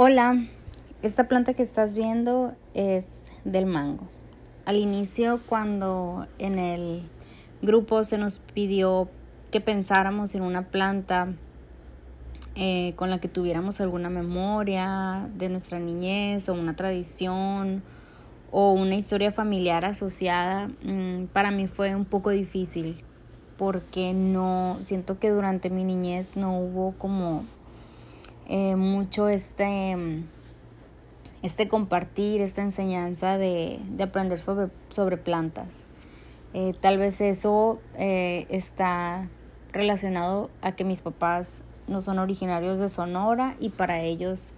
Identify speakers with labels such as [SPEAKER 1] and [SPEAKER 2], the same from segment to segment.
[SPEAKER 1] Hola, esta planta que estás viendo es del mango. Al inicio, cuando en el grupo se nos pidió que pensáramos en una planta eh, con la que tuviéramos alguna memoria de nuestra niñez o una tradición o una historia familiar asociada, mm, para mí fue un poco difícil porque no siento que durante mi niñez no hubo como eh, mucho este, este compartir, esta enseñanza de, de aprender sobre, sobre plantas. Eh, tal vez eso eh, está relacionado a que mis papás no son originarios de Sonora y para ellos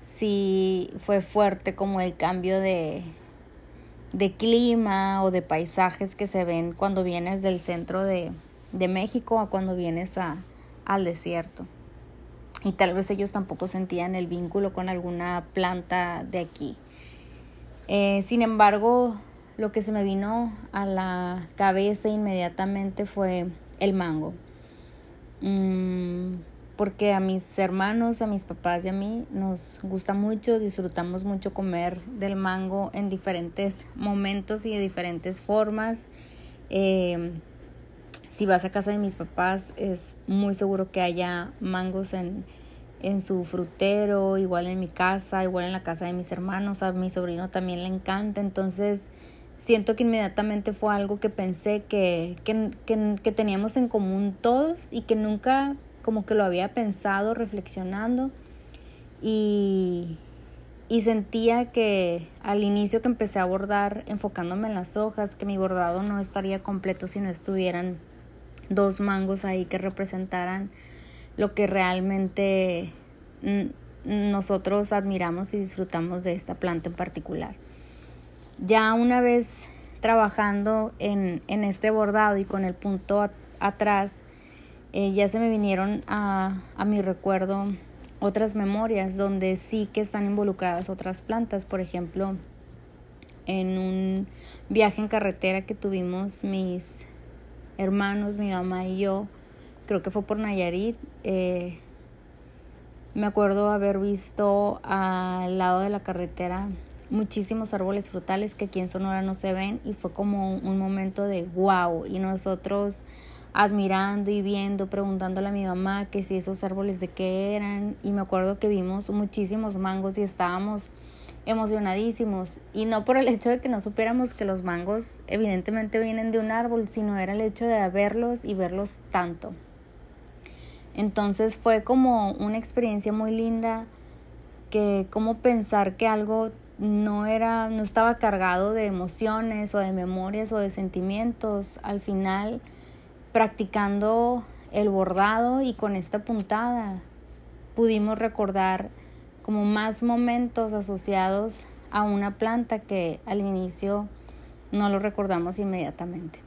[SPEAKER 1] sí fue fuerte como el cambio de, de clima o de paisajes que se ven cuando vienes del centro de, de México a cuando vienes a, al desierto y tal vez ellos tampoco sentían el vínculo con alguna planta de aquí. Eh, sin embargo, lo que se me vino a la cabeza inmediatamente fue el mango. Mm, porque a mis hermanos, a mis papás y a mí nos gusta mucho, disfrutamos mucho comer del mango en diferentes momentos y de diferentes formas. Eh, si vas a casa de mis papás es muy seguro que haya mangos en, en su frutero, igual en mi casa, igual en la casa de mis hermanos, a mi sobrino también le encanta, entonces siento que inmediatamente fue algo que pensé que, que, que, que, teníamos en común todos y que nunca como que lo había pensado reflexionando. Y, y sentía que al inicio que empecé a bordar enfocándome en las hojas, que mi bordado no estaría completo si no estuvieran dos mangos ahí que representaran lo que realmente nosotros admiramos y disfrutamos de esta planta en particular. Ya una vez trabajando en, en este bordado y con el punto atrás, eh, ya se me vinieron a, a mi recuerdo otras memorias donde sí que están involucradas otras plantas. Por ejemplo, en un viaje en carretera que tuvimos mis hermanos, mi mamá y yo, creo que fue por Nayarit. Eh, me acuerdo haber visto al lado de la carretera muchísimos árboles frutales que aquí en Sonora no se ven y fue como un momento de wow y nosotros admirando y viendo, preguntándole a mi mamá que si esos árboles de qué eran y me acuerdo que vimos muchísimos mangos y estábamos emocionadísimos y no por el hecho de que no supiéramos que los mangos evidentemente vienen de un árbol, sino era el hecho de verlos y verlos tanto. Entonces fue como una experiencia muy linda que como pensar que algo no era no estaba cargado de emociones o de memorias o de sentimientos, al final practicando el bordado y con esta puntada pudimos recordar como más momentos asociados a una planta que al inicio no lo recordamos inmediatamente.